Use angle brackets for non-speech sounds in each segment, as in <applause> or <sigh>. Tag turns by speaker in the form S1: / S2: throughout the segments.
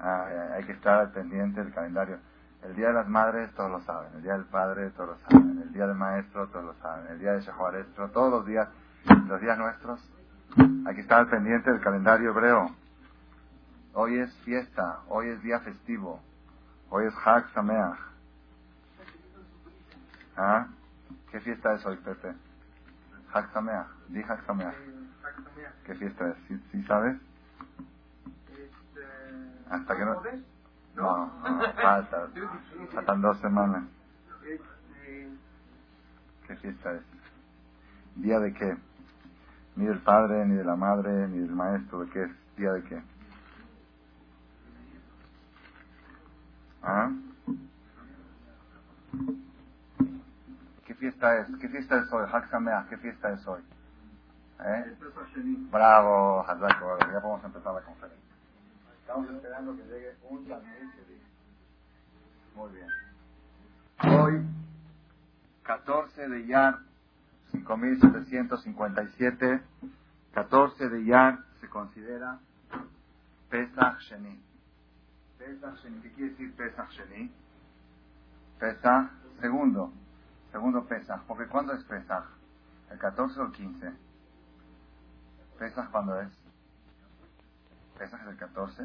S1: Ah, hay que estar pendiente del calendario. El Día de las Madres todos lo saben, el Día del Padre todos lo saben, el Día del Maestro todos lo saben, el Día de Shehuarestro, todos los días, los días nuestros. Hay que estar pendiente del calendario hebreo. Hoy es fiesta, hoy es día festivo, hoy es Hag Sameach. ¿Ah? ¿Qué fiesta es hoy, Pepe? Hag Sameach, di Hag Sameach. ¿Qué fiesta es? ¿Sí, sabes? Hasta que no... No, <laughs> no, falta. Faltan dos semanas. ¿Qué fiesta es? ¿Día de qué? Ni del padre, ni de la madre, ni del maestro. ¿De qué es? ¿Día de qué? ¿Ah? ¿Qué fiesta es? ¿Qué fiesta es hoy? Haxamea, ¿qué fiesta es hoy? ¿Eh? Bravo, Hazako, ya podemos empezar la conferencia. Estamos esperando que llegue un también Muy bien. Hoy, 14 de Yar, 5757, 14 de Yar se considera Pesach Sheni. Pesach Sheni, ¿qué quiere decir Pesach Sheni? Pesach, segundo, segundo Pesach, porque ¿cuándo es Pesach? ¿El 14 o el 15? ¿Pesach cuándo es? ¿Pesach es el 14?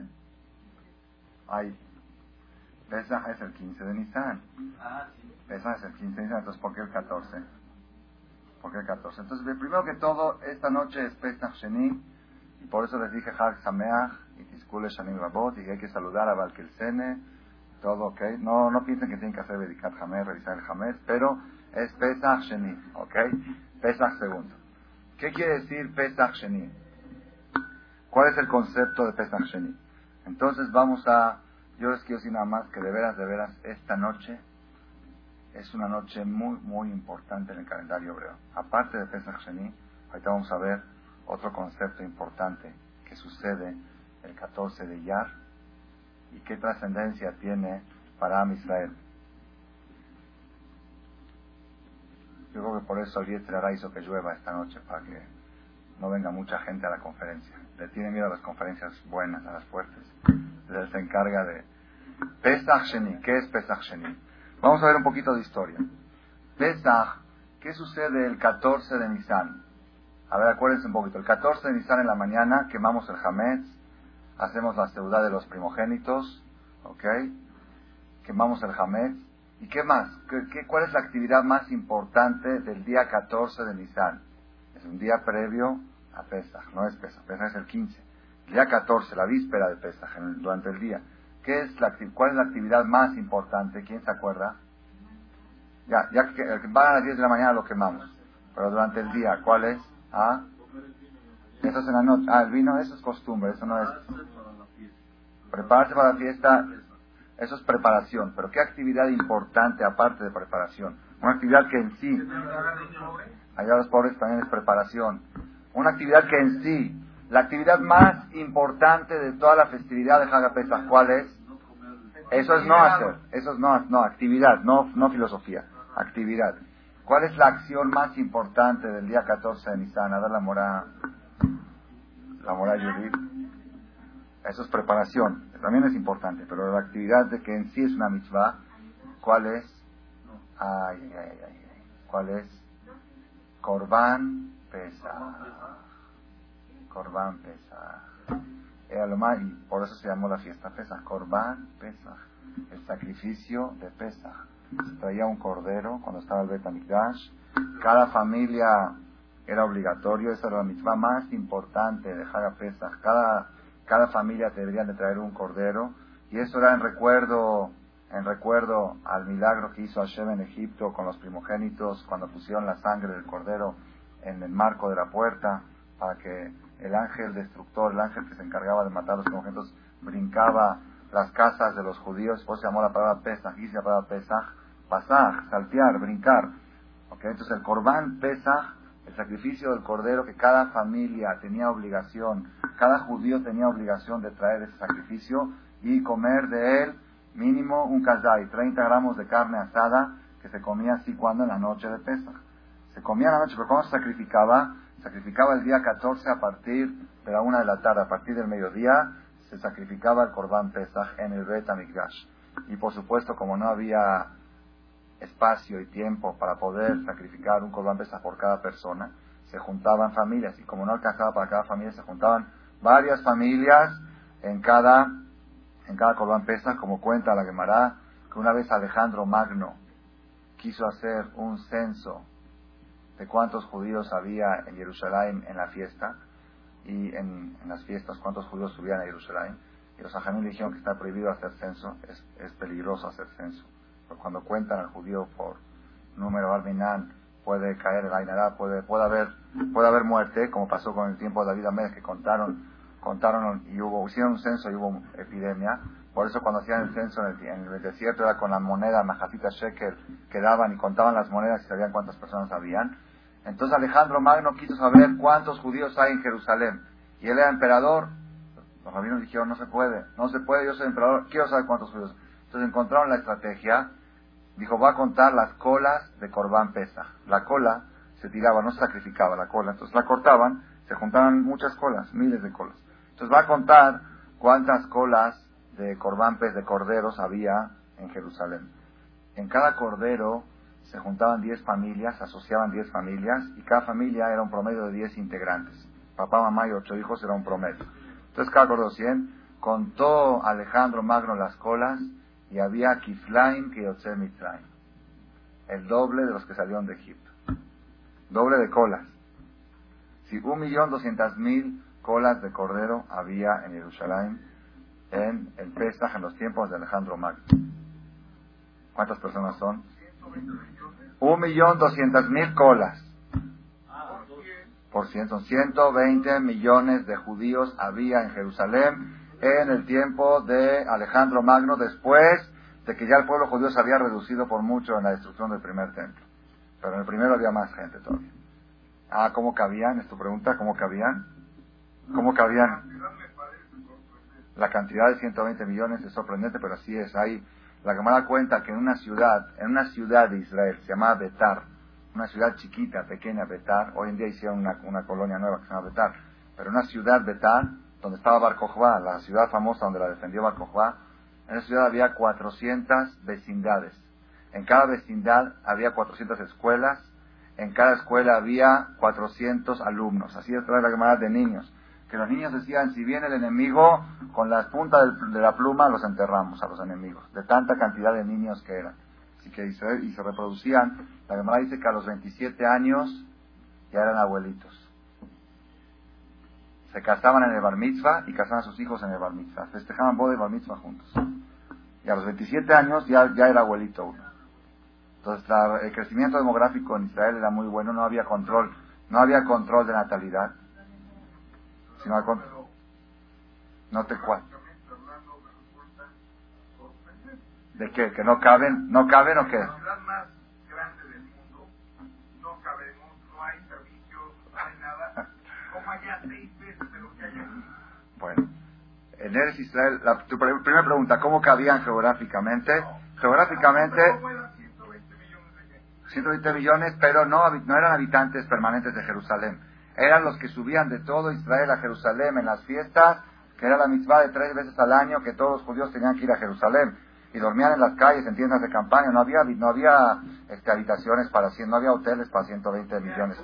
S1: Ay, Pesach es el 15 de Nisan. Ah, sí. Pesach es el 15 de Nisan, entonces ¿por qué el 14? ¿Por qué el 14? Entonces, primero que todo, esta noche es Pesach Sheni, y por eso les dije Hag Sameach y Tiskule Shanim Rabot, y hay que saludar a Valkelsene, todo ok. No, no piensen que tienen que hacer Bedikat Hamed, revisar el Hamed, pero es Pesach Sheni, ok. Pesach segundo. ¿Qué quiere decir Pesach Sheni? ¿Cuál es el concepto de Pesach Sheni? Entonces vamos a, yo les quiero decir nada más que de veras, de veras, esta noche es una noche muy, muy importante en el calendario hebreo. Aparte de Pesach Sheni, ahorita vamos a ver otro concepto importante que sucede el 14 de Yar y qué trascendencia tiene para Am Israel. Yo creo que por eso el Yetzirah hizo que llueva esta noche, para que no venga mucha gente a la conferencia. Le tiene miedo a las conferencias buenas, a las fuertes. Él se encarga de... Pesach ¿qué es Pesach? Vamos a ver un poquito de historia. Pesach, ¿qué sucede el 14 de Nisan? A ver, acuérdense un poquito. El 14 de Nisan en la mañana quemamos el Hametz, hacemos la ciudad de los primogénitos, ¿ok? Quemamos el Hametz ¿Y qué más? ¿Qué, cuál es la actividad más importante del día 14 de Nisan? Un día previo a Pesach, no es Pesach, Pesach es el 15. El día 14, la víspera de Pesach, durante el día. ¿Qué es la, ¿Cuál es la actividad más importante? ¿Quién se acuerda? Ya, ya que van a las 10 de la mañana lo quemamos. Pero durante el día, ¿cuál es? ¿Ah? Eso es en la noche. Ah, el vino, eso es costumbre, eso no es. Prepararse para la fiesta eso es preparación. Pero ¿qué actividad importante aparte de preparación? Una actividad que en sí, allá los pobres también es preparación. Una actividad que en sí, la actividad más importante de toda la festividad de Hagapesach, ¿cuál es? Eso es no hacer, eso es no, no actividad, no, no filosofía, actividad. ¿Cuál es la acción más importante del día 14 de Nisan? A dar la mora, la mora Yudit. Eso es preparación, también es importante, pero la actividad de que en sí es una mitzvah, ¿cuál es? Ay, ay, ay, ¿Cuál es? Corban pesa. Corban pesa. Era lo más, y por eso se llamó la fiesta pesa. Corban pesa. El sacrificio de pesa. Se traía un cordero cuando estaba el Betamikdash. Cada familia era obligatorio, esa era la mitzvah más importante de Haga Pesach. Cada cada familia debería de traer un cordero, y eso era en recuerdo, en recuerdo al milagro que hizo Hashem en Egipto con los primogénitos, cuando pusieron la sangre del cordero en el marco de la puerta, para que el ángel destructor, el ángel que se encargaba de matar a los primogénitos, brincaba las casas de los judíos, por se llamó la palabra Pesach, y la palabra Pesach, pasar, saltear, brincar. ¿Okay? Entonces el Corbán Pesach el sacrificio del cordero que cada familia tenía obligación, cada judío tenía obligación de traer ese sacrificio y comer de él mínimo un kazay, 30 gramos de carne asada que se comía así cuando en la noche de Pesach. Se comía en la noche, pero cuando se sacrificaba, sacrificaba el día 14 a partir de la una de la tarde, a partir del mediodía, se sacrificaba el Corban Pesach en el Bet Amikdash. Y por supuesto, como no había espacio y tiempo para poder sacrificar un Corban Pesach por cada persona, se juntaban familias. Y como no alcanzaba para cada familia, se juntaban varias familias en cada, en cada Corban Pesach, como cuenta la Gemara, que una vez Alejandro Magno quiso hacer un censo de cuántos judíos había en Jerusalén en la fiesta y en, las fiestas, cuántos judíos subían a Jerusalén. Y los ajamín dijeron que está prohibido hacer censo, es, peligroso hacer censo. Porque cuando cuentan al judío por número alminán, puede caer el Ainará, puede, puede, haber, puede haber muerte, como pasó con el tiempo de David Amérez, que contaron, contaron y hubo, hicieron un censo y hubo epidemia. Por eso cuando hacían el censo en el, desierto era con la moneda, majatita shekel, que daban y contaban las monedas y sabían cuántas personas habían. Entonces Alejandro Magno quiso saber cuántos judíos hay en Jerusalén. Y él era emperador. Los rabinos dijeron, no se puede, no se puede, yo soy emperador, quiero saber cuántos judíos. Entonces encontraron la estrategia. Dijo, va a contar las colas de Corbán Pesa. La cola se tiraba, no se sacrificaba la cola. Entonces la cortaban, se juntaban muchas colas, miles de colas. Entonces va a contar cuántas colas de Corbán Pes, de corderos había en Jerusalén. En cada cordero se juntaban 10 familias, asociaban 10 familias y cada familia era un promedio de 10 integrantes. Papá, mamá y ocho hijos era un promedio. Entonces cada cordero 100, contó Alejandro Magno las colas y había Kiflaim que Mitzrayim. El doble de los que salieron de Egipto. Doble de colas. Si un millón doscientas mil colas de cordero había en Jerusalén en el Pesach en los tiempos de Alejandro Magno. ¿Cuántas personas son? Un millón doscientas mil colas. Por ciento, son 120 millones de judíos había en Jerusalén en el tiempo de Alejandro Magno, después de que ya el pueblo judío se había reducido por mucho en la destrucción del primer templo. Pero en el primero había más gente todavía. Ah, ¿cómo cabían? Es tu pregunta, ¿cómo cabían? ¿Cómo cabían? La cantidad de 120 millones es sorprendente, pero así es. Hay la Gemara cuenta que en una ciudad, en una ciudad de Israel, se llamaba Betar, una ciudad chiquita, pequeña Betar, hoy en día hicieron una, una colonia nueva que se llama Betar, pero una ciudad Betar, donde estaba Bar la ciudad famosa donde la defendió Bar en esa ciudad había 400 vecindades. En cada vecindad había 400 escuelas, en cada escuela había 400 alumnos. Así es la Gemara de niños que los niños decían, si viene el enemigo, con la punta de la pluma los enterramos a los enemigos, de tanta cantidad de niños que eran. Así que y se reproducían. La Gemara dice que a los 27 años ya eran abuelitos. Se casaban en el bar mitzvah y casaban a sus hijos en el bar mitzvah. Festejaban boda y bar mitzvah juntos. Y a los 27 años ya, ya era abuelito uno. Entonces el crecimiento demográfico en Israel era muy bueno, no había control, no había control de natalidad sino No te cuento. ¿De qué? ¿Que no caben? ¿No caben o qué? La ciudad más grande del mundo, no cabemos, no hay servicios, no hay nada. Como allá seis veces de lo que hay aquí. Bueno, en Eres Israel, la, tu primera pregunta, ¿cómo cabían geográficamente? Geográficamente... 120 millones, pero no, no eran habitantes permanentes de Jerusalén eran los que subían de todo Israel a Jerusalén en las fiestas, que era la mitzvah de tres veces al año que todos los judíos tenían que ir a Jerusalén y dormían en las calles, en tiendas de campaña, no había, no había este, habitaciones para 100, no había hoteles para 120 millones.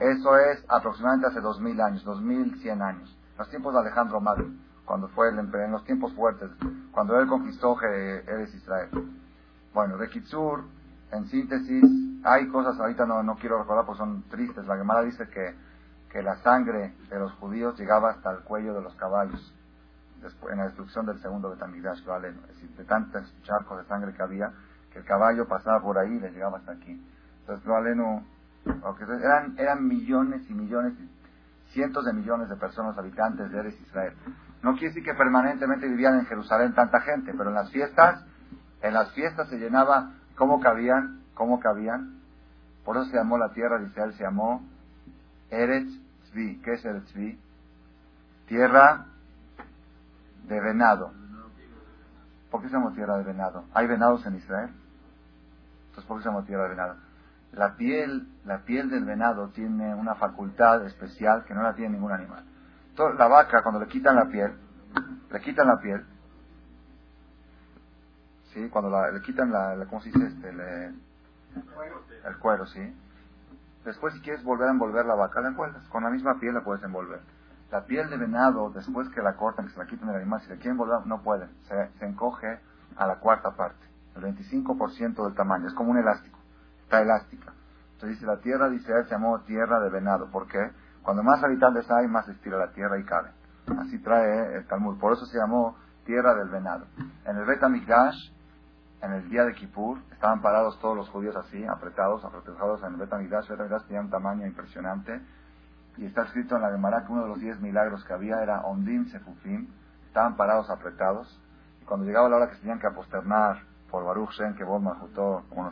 S1: Eso es aproximadamente hace 2000 años, 2100 años, los tiempos de Alejandro Magno, cuando fue el en los tiempos fuertes, cuando él conquistó Eres Israel. Bueno, de Kitsur, en síntesis, hay cosas, ahorita no, no quiero recordar porque son tristes. La Gemara dice que, que la sangre de los judíos llegaba hasta el cuello de los caballos después, en la destrucción del segundo Betamigdash, decir, de tantos charcos de sangre que había, que el caballo pasaba por ahí y le llegaba hasta aquí. Entonces, lo aleno, eran, eran millones y millones, cientos de millones de personas habitantes de Eres Israel. No quiere decir que permanentemente vivían en Jerusalén tanta gente, pero en las fiestas, en las fiestas se llenaba ¿Cómo cabían? ¿Cómo cabían? Por eso se llamó la tierra de Israel, se llamó Eretz Tzvi. ¿Qué es Eretz Tzvi? Tierra de venado. ¿Por qué se llamó tierra de venado? ¿Hay venados en Israel? Entonces, ¿por qué se llamó tierra de venado? La piel, la piel del venado tiene una facultad especial que no la tiene ningún animal. la vaca, cuando le quitan la piel, le quitan la piel, ¿sí? Cuando le quitan la, ¿cómo se dice este? el cuero, ¿sí? Después si quieres volver a envolver la vaca, la envuelves. Con la misma piel la puedes envolver. La piel de venado, después que la cortan, que se la quiten del animal, si la quieren envolver, no pueden. Se, se encoge a la cuarta parte, el 25% del tamaño. Es como un elástico, está elástica. Entonces dice, la tierra Israel se llamó tierra de venado. ¿Por qué? Cuando más habitantes hay, más estira la tierra y cabe. Así trae el Talmud. Por eso se llamó tierra del venado. En el Bet en el día de Kippur, estaban parados todos los judíos así, apretados, apretados en el Bet HaMikdash. El Bet tenía un tamaño impresionante. Y está escrito en la Gemara que uno de los diez milagros que había era Ondim Sefufim. Estaban parados, apretados. Y cuando llegaba la hora que se tenían que aposternar por Baruch Shen, que vos Majutó, como,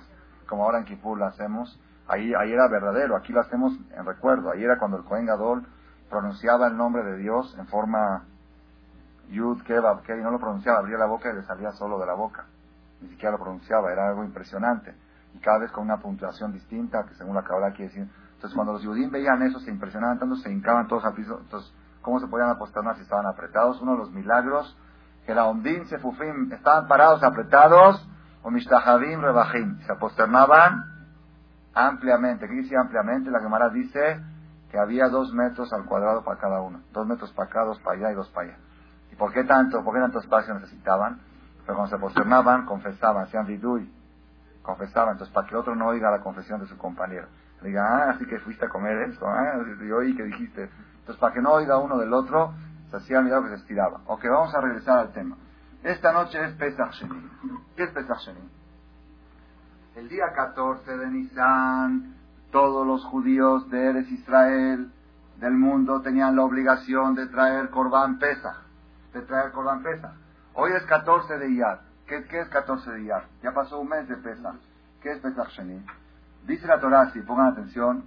S1: como ahora en Kippur lo hacemos, ahí, ahí era verdadero. Aquí lo hacemos en recuerdo. Ahí era cuando el Kohen Gadol pronunciaba el nombre de Dios en forma Yud, Kebab, y no lo pronunciaba, abría la boca y le salía solo de la boca ni siquiera lo pronunciaba, era algo impresionante. Y cada vez con una puntuación distinta, que según la Kabbalah quiere decir. Entonces, cuando los judíos veían eso, se impresionaban tanto, se hincaban todos al piso. Entonces, ¿cómo se podían apostar si estaban apretados? Uno de los milagros, que la Ondín, Sefufim, estaban parados, apretados, o Mishtahavim, Rebahim, se aposternaban ampliamente. ¿Qué dice ampliamente? La Gemara dice que había dos metros al cuadrado para cada uno. Dos metros para acá, dos para allá y dos para allá. ¿Y por qué tanto? ¿Por qué tanto espacio necesitaban? Pero cuando se posternaban, confesaban, hacían vidui, confesaban. Entonces, para que otro no oiga la confesión de su compañero. Le diga, ah, así que fuiste a comer esto, ah, yo oí que dijiste. Entonces, para que no oiga uno del otro, se hacía el que se estiraba. Ok, vamos a regresar al tema. Esta noche es Pesach. ¿Qué es Pesach? El día 14 de Nisan, todos los judíos de Eres Israel, del mundo, tenían la obligación de traer Corban Pesach. De traer Corban Pesach. Hoy es 14 de Iyar. ¿Qué, es 14 de Iyar? Ya pasó un mes de Pesach. ¿Qué es Pesach Sheni? Dice la Torah, si pongan atención,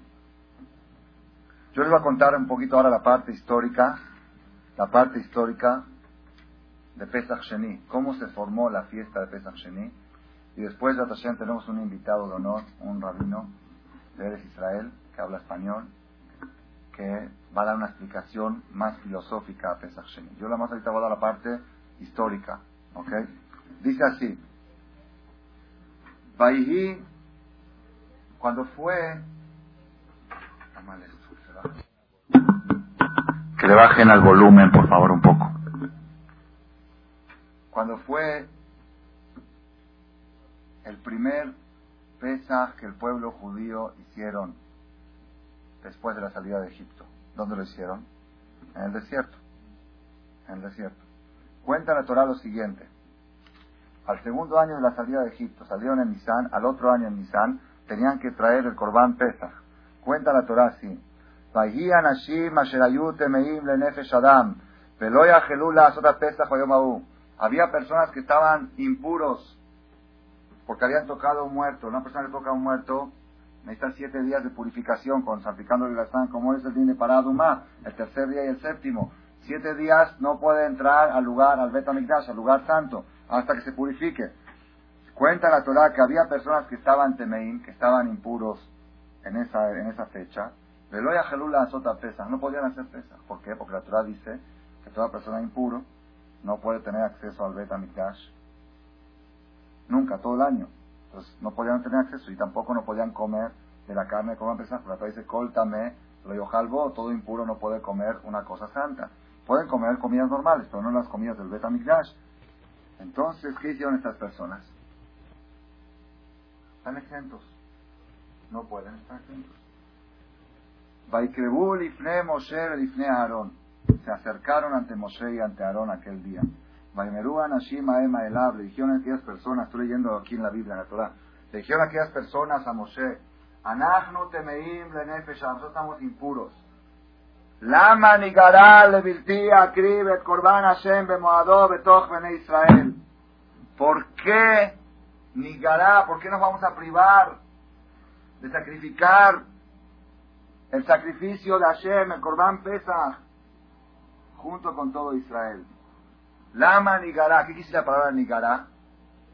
S1: yo les voy a contar un poquito ahora la parte histórica, la parte histórica de Pesach Sheni, cómo se formó la fiesta de Pesach Sheni. Y después de Tashem tenemos un invitado de honor, un rabino de Eres Israel, que habla español, que va a dar una explicación más filosófica a Pesach Sheni. Yo la más ahorita voy a dar la parte histórica. ¿Ok? Dice así. Cuando fue... Que le bajen al volumen, por favor, un poco. Cuando fue el primer Pesaj que el pueblo judío hicieron después de la salida de Egipto. ¿Dónde lo hicieron? En el desierto. En el desierto. Cuenta la Torah lo siguiente. Al segundo año de la salida de Egipto, salieron en Nisan, al otro año en Nisan, tenían que traer el Corbán Pesach. Cuenta la Torah así. Había personas que estaban impuros porque habían tocado un muerto. Una persona que toca a un muerto necesita siete días de purificación con la sangre, como es el día de Paradumá, el tercer día y el séptimo siete días no puede entrar al lugar, al Betamigdash, al lugar santo, hasta que se purifique. Cuenta la Torah que había personas que estaban temeín, que estaban impuros en esa, en esa fecha. Veloya Gelula Azota Pesa, no podían hacer pesa. ¿Por qué? Porque la Torah dice que toda persona impuro no puede tener acceso al Betamigdash nunca, todo el año. Entonces no podían tener acceso y tampoco no podían comer de la carne como. Porque la Torah dice, coltame, lo yojalbo, todo impuro no puede comer una cosa santa. Pueden comer comidas normales, pero no las comidas del Betamigdash. Entonces, ¿qué hicieron estas personas? Están exentos. No pueden estar exentos. Vaikrebul ifne Moshe ifne Aarón. Se acercaron ante Moshe y ante Aarón aquel día. Vaimeru Anashim Elab. Le dijeron a aquellas personas, estoy leyendo aquí en la Biblia, en la Torah. Le dijeron a aquellas personas a Moshe, Anachnu temeim lenefesh, nosotros estamos impuros. Lama nigará levilti akrib et korban Hashem bemoado betoch bene Israel. ¿Por qué nigará? ¿Por qué nos vamos a privar de sacrificar el sacrificio de Hashem, el korban Pesach, junto con todo Israel? Lama nigará. ¿Qué quisiera la palabra nigará?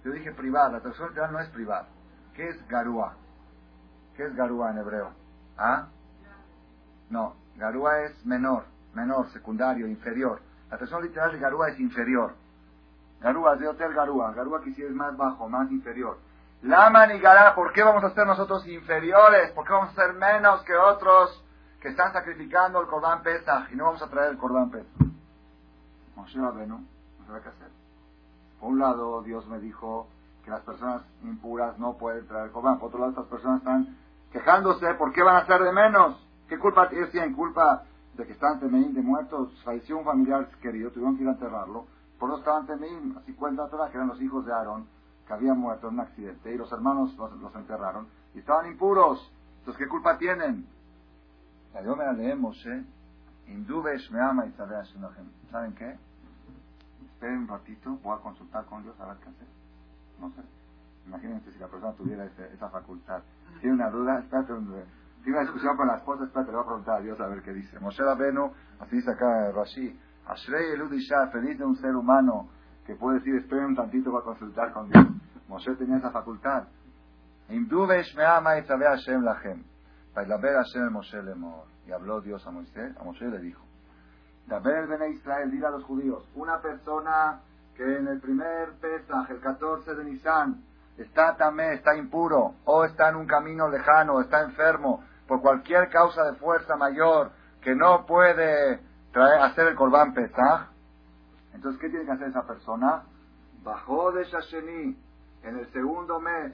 S1: Yo dije privar. La traducción no es privar. ¿Qué es garúa? ¿Qué es garúa en hebreo? ¿Ah? No, Garúa es menor, menor, secundario, inferior. La traducción literal de Garúa es inferior. Garúa es de hotel Garúa. Garúa quisiera es más bajo, más inferior. Laman y Gará, ¿por qué vamos a ser nosotros inferiores? ¿Por qué vamos a ser menos que otros que están sacrificando el Cordán Pesach y no vamos a traer el Cordán Pesach? Moshe Rabenu, no sabe qué hacer. Por un lado, Dios me dijo que las personas impuras no pueden traer Cordán. Por otro lado, estas personas están quejándose, ¿por qué van a ser de menos? ¿Qué culpa tienen? ¿Culpa de que están temeín de muertos? Falleció un familiar querido, tuvieron que ir a enterrarlo. Por eso estaban temeín, así cuenta toda que eran los hijos de Aarón, que habían muerto en un accidente, y los hermanos los, enterraron, y estaban impuros. Entonces, ¿qué culpa tienen? La Dios me la leemos, ¿eh? Indubesh me ama y ¿Saben qué? Esperen un ratito, voy a consultar con Dios a ver qué hacer. No sé. Imagínense si la persona tuviera esa facultad. Tiene una duda, espérate un tiene una discusión con la esposa, espérate, le voy a preguntar a Dios a ver qué dice. Moshe Rabenu, así dice acá Rashi, Ashrei Eludisha, feliz de un ser humano que puede decir, esperen un tantito para consultar con Dios. Moshe tenía esa facultad. Y habló Dios a Moisés, a Moshe le dijo, Daber Bene Israel, dile a los judíos, una persona que en el primer Pesach, el 14 de Nisan, está también, está impuro, o está en un camino lejano, está enfermo, por cualquier causa de fuerza mayor, que no puede traer, hacer el Corban Pesach, entonces, ¿qué tiene que hacer esa persona? Bajó de Shasheni en el segundo mes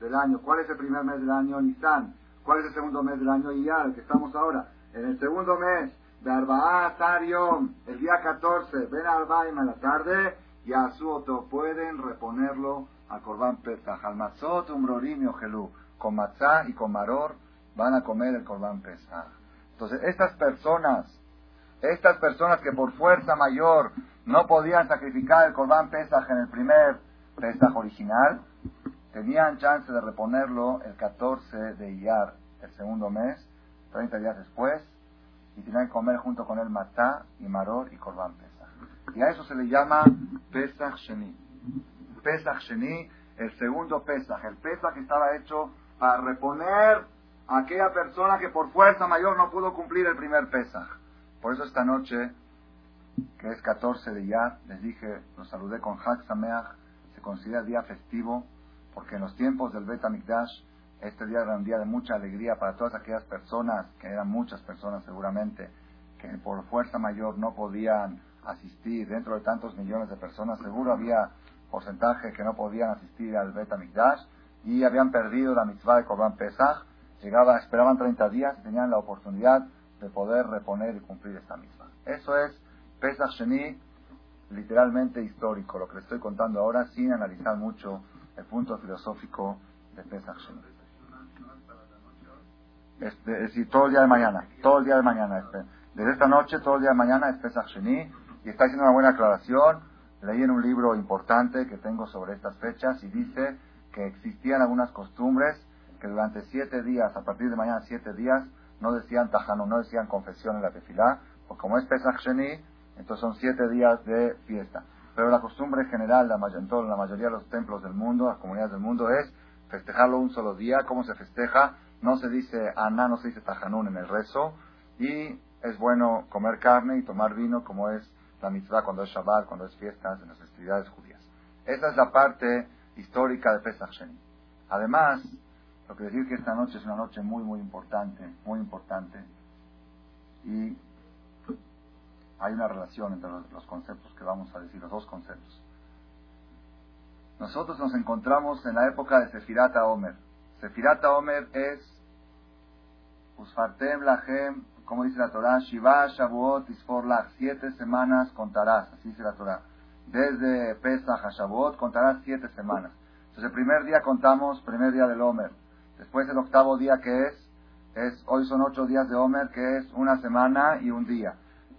S1: del año. ¿Cuál es el primer mes del año? Nisan. ¿Cuál es el segundo mes del año? Iyar, el que estamos ahora. En el segundo mes de Arba'a Tarion, el día 14, ven a Arbaim en la tarde, y a su otro pueden reponerlo al Corban Pesach. Al Matzot, Umrorim y Ojelú. Con matzá y con maror van a comer el Corban Pesach. Entonces, estas personas, estas personas que por fuerza mayor no podían sacrificar el Corban Pesach en el primer Pesach original, tenían chance de reponerlo el 14 de Iyar, el segundo mes, 30 días después, y tenían que comer junto con el Matá y Maror y Corban Pesach. Y a eso se le llama Pesach Sheni. Pesach Sheni, el segundo Pesach, el Pesach que estaba hecho para reponer a aquella persona que por fuerza mayor no pudo cumplir el primer Pesach. Por eso esta noche que es 14 de Yad, les dije, los saludé con Hak Sameach, se considera día festivo, porque en los tiempos del Bet Mikdash, este día era un día de mucha alegría para todas aquellas personas, que eran muchas personas seguramente, que por fuerza mayor no podían asistir, dentro de tantos millones de personas, seguro había porcentaje que no podían asistir al Bet Mikdash y habían perdido la mitzvah de Korban Pesach, llegaba, esperaban 30 días, tenían la oportunidad de poder reponer y cumplir esta mitzvah. Eso es Pesach Sheni, literalmente histórico, lo que le estoy contando ahora, sin analizar mucho el punto filosófico de Pesach Sheni. Es, decir, todo el día de mañana, todo el día de mañana. Desde esta noche, todo el día de mañana es Pesach Sheni, y está haciendo una buena aclaración. Leí en un libro importante que tengo sobre estas fechas y dice que existían algunas costumbres que durante siete días, a partir de mañana siete días, no decían tajano, no decían confesión en la tefilá, porque como es Pesach Sheni, entonces son siete días de fiesta. Pero la costumbre general la, en toda la mayoría de los templos del mundo, las comunidades del mundo, es festejarlo un solo día. ¿Cómo se festeja? No se dice aná, no se dice tajanún en el rezo. Y es bueno comer carne y tomar vino como es la mitzvah cuando es Shabbat, cuando es fiestas, en las festividades judías. Esa es la parte histórica de Pesach Sheni. Además, lo que decir que esta noche es una noche muy, muy importante, muy importante. Y hay una relación entre los, conceptos que vamos a decir, los dos conceptos. Nosotros nos encontramos en la época de Sefirata Omer. Sefirata Omer es Usfartem Lahem, como dice la Torah, Shiva Shavuot Isforlach, siete semanas contarás, así dice la Torah. Desde Pesach a Shavuot contarás siete semanas. Entonces el primer día contamos, primer día del Omer. Después el octavo día que es, es hoy son ocho días de Omer, que es una semana y un día.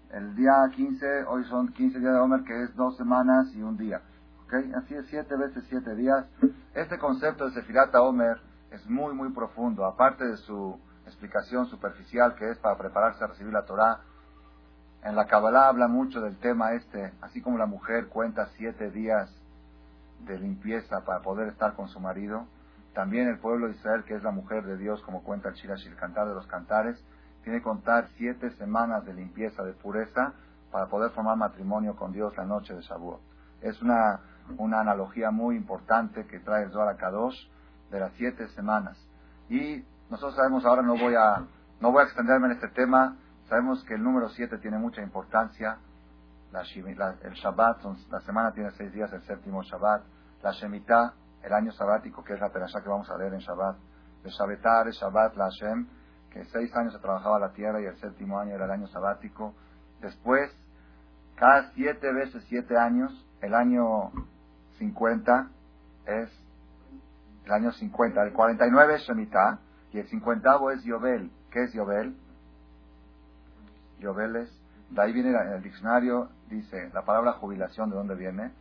S1: El día 15, hoy son 15 días de Homer, que es dos semanas y un día. ¿Okay? Así es, siete veces siete días. Este concepto de Sefirata Homer es muy, muy profundo. Aparte de su explicación superficial, que es para prepararse a recibir la Torah, en la Kabbalah habla mucho del tema este, así como la mujer cuenta siete días de limpieza para poder estar con su marido, también el pueblo de Israel, que es la mujer de Dios, como cuenta el Shirash, el cantar de los cantares, tiene que contar siete semanas de limpieza, de pureza, para poder formar matrimonio con Dios la noche de Shavuot. Es una, una analogía muy importante que trae el Zohar Kadosh de las siete semanas. Y nosotros sabemos, ahora no voy a, no voy a extenderme en este tema, sabemos que el número siete tiene mucha importancia. La, el Shabbat, la semana tiene seis días, el séptimo Shabbat. La Shemitah, el año sabático, que es la perashá que vamos a leer en Shabbat. El Shabbatar, el Shabbat, la Hashem, que seis años se trabajaba la tierra y el séptimo año era el año sabático. Después, cada siete veces siete años, el año 50 es el año 50. El 49 es Shemitah y el 50 es Yobel. ¿Qué es Yobel? Yobel es, de ahí viene el diccionario, dice la palabra jubilación, ¿de dónde viene?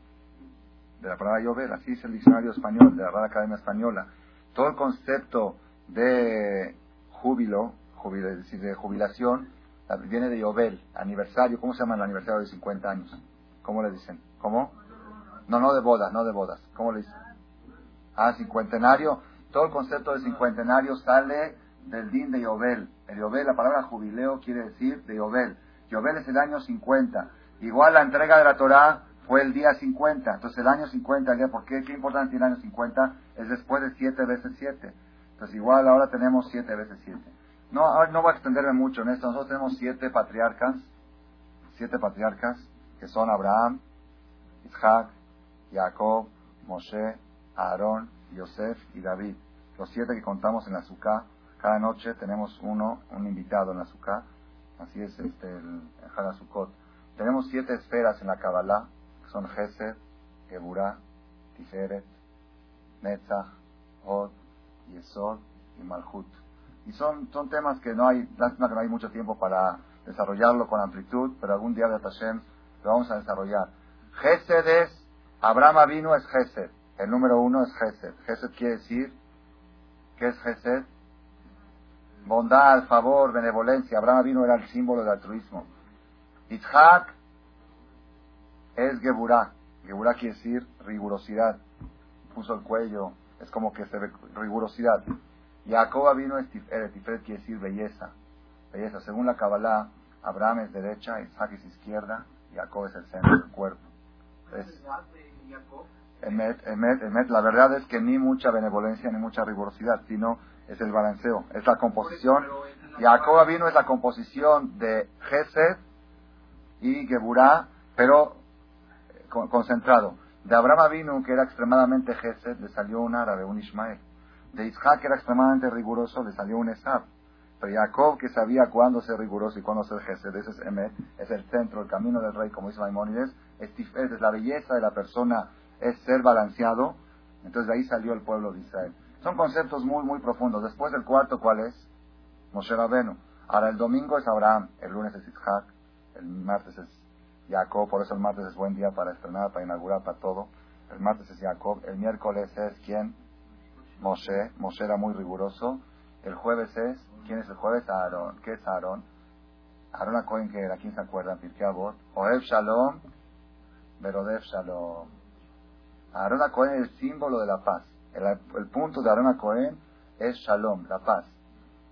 S1: De la palabra Yobel, así es el diccionario español, de la Real Academia Española. Todo el concepto de júbilo, es decir, de jubilación, viene de Yobel, aniversario. ¿Cómo se llama el aniversario de 50 años? ¿Cómo le dicen? ¿Cómo? No, no de bodas, no de bodas. ¿Cómo le dicen? Ah, cincuentenario. Todo el concepto de cincuentenario sale del din de Yobel. El Yobel, la palabra jubileo quiere decir de Yobel. Yobel es el año 50. Igual la entrega de la Torah fue el día 50. Entonces el año 50, ¿por qué? ¿Qué importante el año 50? Es después de 7 veces 7. Entonces igual ahora tenemos 7 veces 7. No, ahora no voy a extenderme mucho en esto. Nosotros tenemos 7 patriarcas. 7 patriarcas que son Abraham, Isaac, Jacob, Moshe, Aarón, Yosef y David. Los siete que contamos en la Sukkah. Cada noche tenemos uno, un invitado en la Sukkah. Así es este, el, el Tenemos siete esferas en la Kabbalah, son Gesed, Geburah, Tiferet, Netzach, Hod, Yesod y Malhut. Y son, son temas que no hay, lástima que no hay mucho tiempo para desarrollarlo con amplitud, pero algún día de Hashem lo vamos a desarrollar. Gesed es, Abraham vino es Gesed. El número uno es Gesed. Gesed quiere decir, ¿qué es Gesed? Bondad, favor, benevolencia. Abraham vino era el símbolo del altruismo. Itzhak es Geburah. Geburah quiere decir rigurosidad. Puso el cuello, es como que se ve rigurosidad. Jacob vino es Tiferet. Tiferet quiere decir belleza. Belleza. Según la Kabbalah, Abraham es derecha, Isaac es izquierda, Jacob es el centro del cuerpo. Es, Emet, Emet, Emet, la verdad es que ni mucha benevolencia ni mucha rigurosidad, sino es el balanceo, es la composición. Jacob vino es la composición de Gesed y Geburah, pero eh, concentrado. De Abraham vino, que era extremadamente Gesed, le salió un árabe, un Ismael. De Isaac, que era extremadamente riguroso, le salió un Esab. Pero Jacob, que sabía cuándo ser riguroso y cuándo ser Gesed, ese es Emet, es el centro, el camino del rey, como dice Maimónides, es, es la belleza de la persona es ser balanceado. Entonces de ahí salió el pueblo de Israel. Son conceptos muy, muy profundos. Después del cuarto, ¿cuál es? Moshe Rabenu. Ahora el domingo es Abraham, el lunes es Isaac, el martes es Jacob, por eso el martes es buen día para estrenar, para inaugurar, para todo. El martes es Jacob, el miércoles es ¿quién? Moshe, Moshe era muy riguroso. El jueves es, ¿quién es el jueves? Aarón. ¿Qué es Aarón? Aarón Cohen que era, ¿quién se acuerda? Pirkei Avot. Shalom, Verodev Shalom. Aarón Cohen es el símbolo de la paz. El, punto de Aarón Cohen es Shalom, la paz.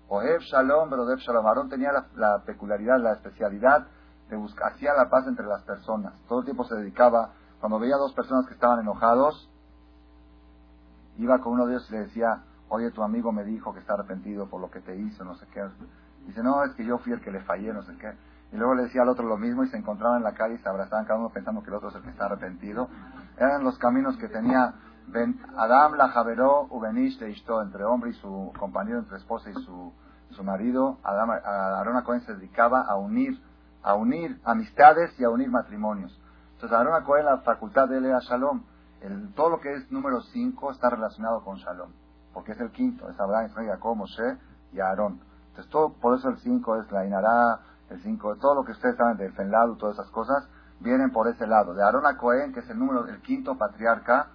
S1: Ohev Shalom, Brodev Shalom. Aarón tenía la, peculiaridad, la especialidad de buscar, hacía la paz entre las personas. Todo el tiempo se dedicaba, cuando veía dos personas que estaban enojados, iba con uno de ellos y le decía, oye, tu amigo me dijo que está arrepentido por lo que te hizo, no sé qué. Dice, no, es que yo fui el que le fallé, no sé qué. Y luego le decía al otro lo mismo y se encontraban en la calle y se abrazaban cada uno pensando que el otro es el que está arrepentido. Eran los caminos que tenía Adam la Javeró Ubenish de entre hombre y su compañero, entre esposa y su, su marido. Adam, Arona Cohen se dedicaba a unir, a unir amistades y a unir matrimonios. Entonces Arona Cohen, la facultad de él era Shalom. El, todo lo que es número 5 está relacionado con Shalom, porque es el quinto, es Abraham, Israel, Jacob, Moshe y Aarón. Entonces todo, por eso el 5 es la Inará, el 5, todo lo que ustedes saben de Fenladu, todas esas cosas, vienen por ese lado. De Aarón a Cohen, que es el número, el quinto patriarca,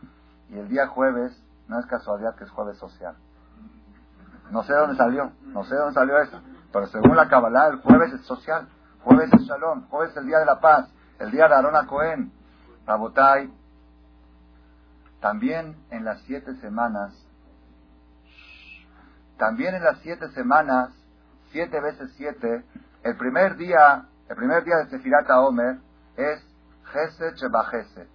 S1: y el día jueves, no es casualidad que es jueves social. No sé dónde salió, no sé dónde salió eso, pero según la Kabbalah, el jueves es social, jueves es Shalom, jueves es el día de la paz, el día de Aarón a Cohen. Rabotai, también en las siete semanas, también en las siete semanas, siete veces siete, el primer día El primer día de Sefirat Omer es Gesed Shebachesed.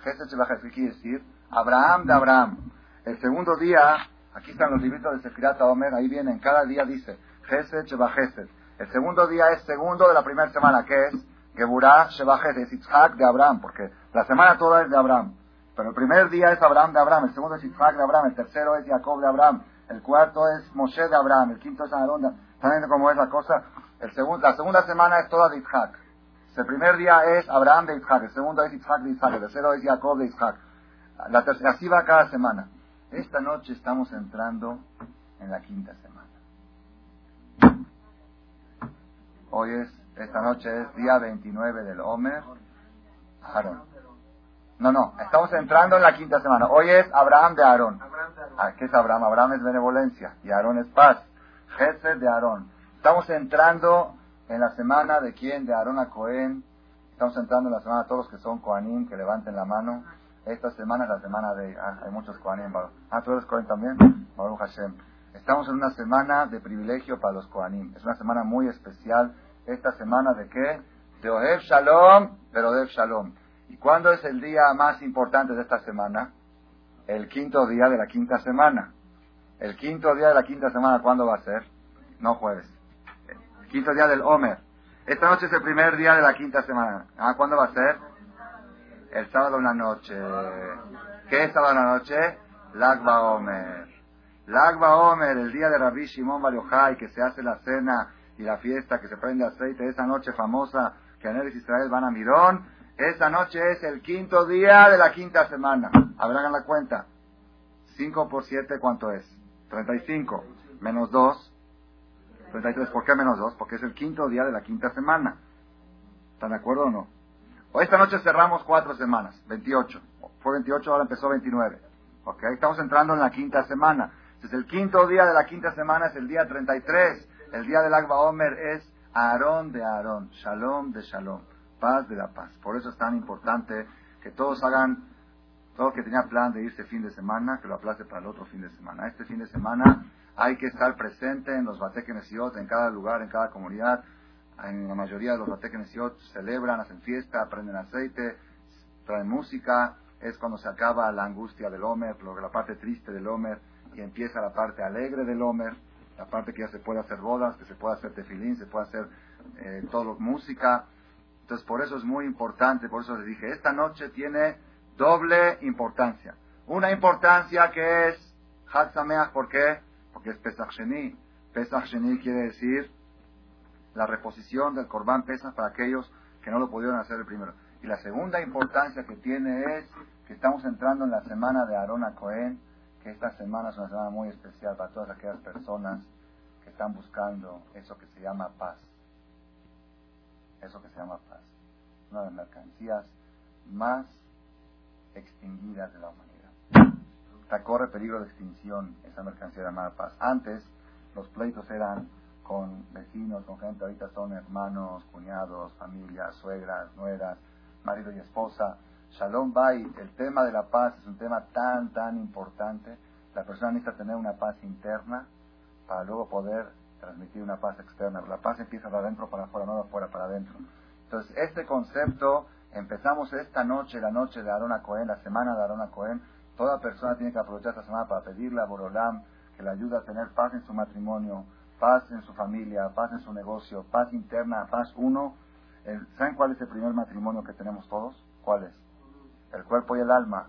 S1: Gesed Shebachesed, ¿qué quiere decir? Abraham de Abraham. El segundo día, aquí están los libritos de Sefirat Omer, ahí vienen, cada día dice Gesed Shebachesed. El segundo día es segundo de la primera semana, que es Geburah Shebachesed, es Yitzhak de Abraham, porque la semana toda es de Abraham. Pero el primer día es Abraham de Abraham, el segundo es Yitzhak de Abraham, el tercero es Jacob de Abraham, el cuarto es Moshe de Abraham, el quinto es Aarón de ¿Saben cómo es la cosa? La segunda semana es toda de Yitzhak. El primer día es Abraham de Yitzhak, el segundo es Yitzhak de Yitzhak, el tercero es Jacob de Yitzhak. La tercera, así va cada semana. Esta noche estamos entrando en la quinta semana. Hoy es, esta noche es día 29 del Omer. Aarón. No, no, estamos entrando en la quinta semana. Hoy es Abraham de Aarón. Ah, ¿Qué es Abraham? Abraham es benevolencia y Aarón es paz. Jefe de Aarón. Estamos entrando en la semana de quién? De Aarón a Cohen. Estamos entrando en la semana de todos los que son Kohanim, que levanten la mano. Esta semana es la semana de... Ah, hay muchos Kohanim. Ah, ¿tú eres Cohen también? Baruch Hashem. Estamos en una semana de privilegio para los Kohanim. Es una semana muy especial. Esta semana de qué? De Ohev Shalom, pero Ohev Shalom. ¿Y cuándo es el día más importante de esta semana? El quinto día de la quinta semana. El quinto día de la quinta semana, ¿cuándo va a ser? No jueves. El quinto día del Omer. Esta noche es el primer día de la quinta semana. ¿Ah, ¿Cuándo va a ser? El sábado en la noche. ¿Qué es sábado en la noche? Lagba Omer. Lagba Omer, el día de Rabbi Shimon Bar que se hace la cena y la fiesta, que se prende aceite, esa noche famosa que en Israel van a Mirón, esta noche es el quinto día de la quinta semana. Habrán la cuenta. 5 por 7, ¿cuánto es? 35. Menos 2. 33. ¿Por qué menos 2? Porque es el quinto día de la quinta semana. ¿Están de acuerdo o no? Hoy esta noche cerramos cuatro semanas. 28. Fue 28, ahora empezó 29. ¿Ok? Estamos entrando en la quinta semana. Entonces el quinto día de la quinta semana es el día 33. El día del Agba Omer es Aarón de Aarón. Shalom de Shalom paz de la paz. Por eso es tan importante que todos hagan, todo que tenía plan de irse fin de semana, que lo aplace para el otro fin de semana. Este fin de semana hay que estar presente en los Batekenesiot, en cada lugar, en cada comunidad. En la mayoría de los Batekenesiot celebran, hacen fiesta, prenden aceite, traen música. Es cuando se acaba la angustia del Homer, la parte triste del Homer, y empieza la parte alegre del Homer, la parte que ya se puede hacer bodas, que se puede hacer tefilín, se puede hacer eh, todo música entonces, por eso es muy importante, por eso les dije, esta noche tiene doble importancia. Una importancia que es Hatzameach, ¿por qué? Porque es Pesach Sheni. Pesach Sheni quiere decir la reposición del Corban Pesach para aquellos que no lo pudieron hacer el primero. Y la segunda importancia que tiene es que estamos entrando en la semana de Aarón Cohen, que esta semana es una semana muy especial para todas aquellas personas que están buscando eso que se llama paz eso que se llama paz. Una de las mercancías más extinguidas de la humanidad. Está, corre peligro de extinción esa mercancía llamada paz. Antes los pleitos eran con vecinos, con gente, ahorita son hermanos, cuñados, familias, suegras, nueras, marido y esposa. Shalom Bay, el tema de la paz es un tema tan, tan importante. La persona necesita tener una paz interna para luego poder transmitir una paz externa. La paz empieza de adentro para afuera, no de afuera para adentro. Entonces, este concepto, empezamos esta noche, la noche de Arona Cohen, la semana de Arona Cohen. Toda persona tiene que aprovechar esta semana para pedirle a Borolam que le ayude a tener paz en su matrimonio, paz en su familia, paz en su negocio, paz interna, paz uno. ¿Saben cuál es el primer matrimonio que tenemos todos? ¿Cuál es? El cuerpo y el alma.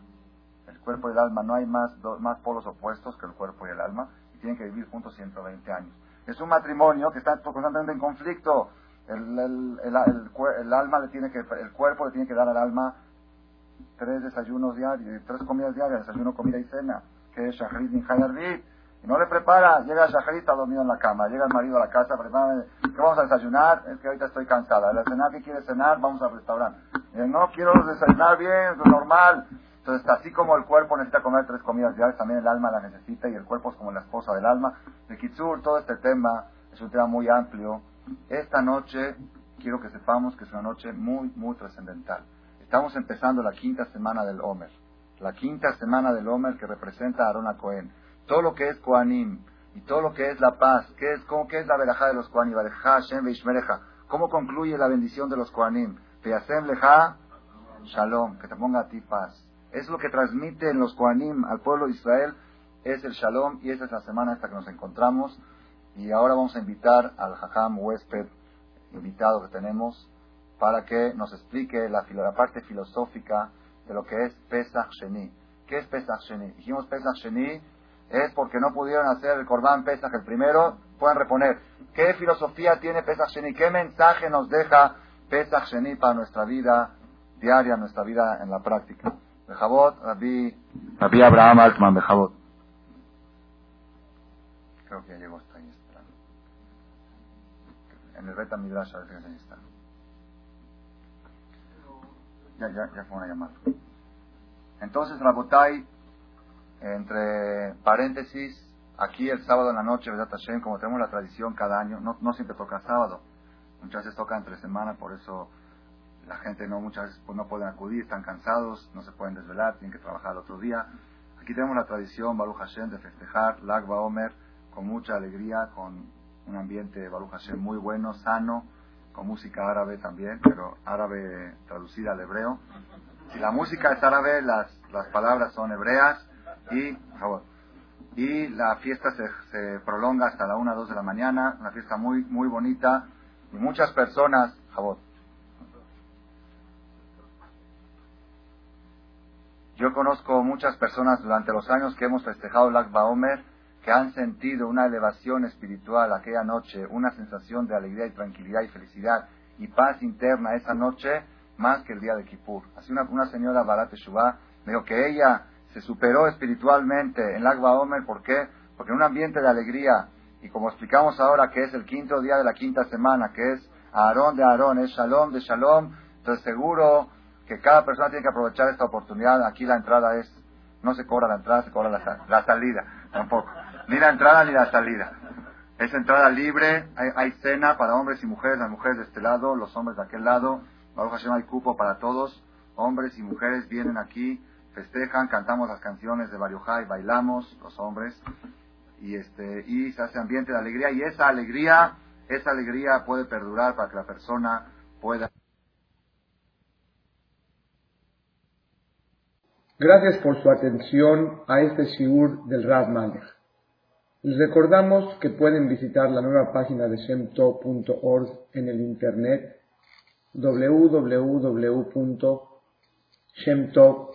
S1: El cuerpo y el alma, no hay más, más polos opuestos que el cuerpo y el alma, y tienen que vivir juntos 120 años. Es un matrimonio que está constantemente en conflicto. El, el, alma le tiene que, el cuerpo le tiene que dar al alma tres desayunos diarios, tres comidas diarias, desayuno, comida y cena, que es Shahrid y No le prepara, llega Shahrid, está dormido en la cama, llega el marido a la casa, prepara, ¿qué vamos a desayunar? Es que ahorita estoy cansada. ¿La cenar qué quiere cenar? Vamos al restaurante. no, quiero desayunar bien, es normal. Entonces, así como el cuerpo necesita comer tres comidas diarias, también el alma la necesita y el cuerpo es como la esposa del alma. De Kitsur, todo este tema es un tema muy amplio. Esta noche quiero que sepamos que es una noche muy, muy trascendental. Estamos empezando la quinta semana del Homer. La quinta semana del Homer que representa a Arona Cohen. Todo lo que es Koanim y todo lo que es la paz, ¿qué es, cómo, qué es la verajá de los Koanim? ¿Cómo concluye la bendición de los Kohanim? Peasem leja shalom, que te ponga a ti paz. Es lo que transmiten los Kohanim al pueblo de Israel, es el shalom y esa es la semana esta que nos encontramos. Y ahora vamos a invitar al Jajam huésped invitado que tenemos para que nos explique la, la parte filosófica de lo que es Pesach Sheni. ¿Qué es Pesach Sheni? Dijimos Pesach Sheni es porque no pudieron hacer el Corban Pesach el primero, pueden reponer. ¿Qué filosofía tiene Pesach Sheni? ¿Qué mensaje nos deja Pesach Sheni para nuestra vida diaria, nuestra vida en la práctica? Bejabot, Rabbi, Rabbi Abraham Altman, Bejabot. Creo que ya llegó hasta ahí. En el Beta Midrash a ver si está. Ya, ya, ya fue una llamada. Entonces, Rabotai, entre paréntesis, aquí el sábado en la noche, ¿verdad, Hashem? Como tenemos la tradición cada año, no, no siempre toca sábado, muchas veces toca entre semana, por eso la gente no muchas veces pues, no pueden acudir, están cansados, no se pueden desvelar, tienen que trabajar el otro día. Aquí tenemos la tradición, Baruch Hashem, de festejar Lag Omer con mucha alegría, con un ambiente, Baruch Hashem, muy bueno, sano, con música árabe también, pero árabe traducida al hebreo. Si la música es árabe, las, las palabras son hebreas y, y la fiesta se, se prolonga hasta la 1 2 de la mañana, una fiesta muy, muy bonita y muchas personas, Jabot. Yo conozco muchas personas durante los años que hemos festejado el Akba Omer que han sentido una elevación espiritual aquella noche, una sensación de alegría y tranquilidad y felicidad y paz interna esa noche, más que el día de Kippur. Así una, una señora Barat Shubá me dijo que ella se superó espiritualmente en Lagba Omer, ¿por qué? Porque en un ambiente de alegría, y como explicamos ahora que es el quinto día de la quinta semana, que es Aarón de Aarón, es Shalom de Shalom, entonces seguro que cada persona tiene que aprovechar esta oportunidad. Aquí la entrada es, no se cobra la entrada, se cobra la, la salida, tampoco ni la entrada ni la salida. Es entrada libre, hay, cena para hombres y mujeres, las mujeres de este lado, los hombres de aquel lado. Baruch Hashem hay cupo para todos. Hombres y mujeres vienen aquí, festejan, cantamos las canciones de Jai, bailamos, los hombres, y este, y se hace ambiente de alegría, y esa alegría, esa alegría puede perdurar para que la persona pueda.
S2: Gracias por su atención a este shiur del Rav Malech. Les recordamos que pueden visitar la nueva página de shemtov.org en el internet www.shemtov.org.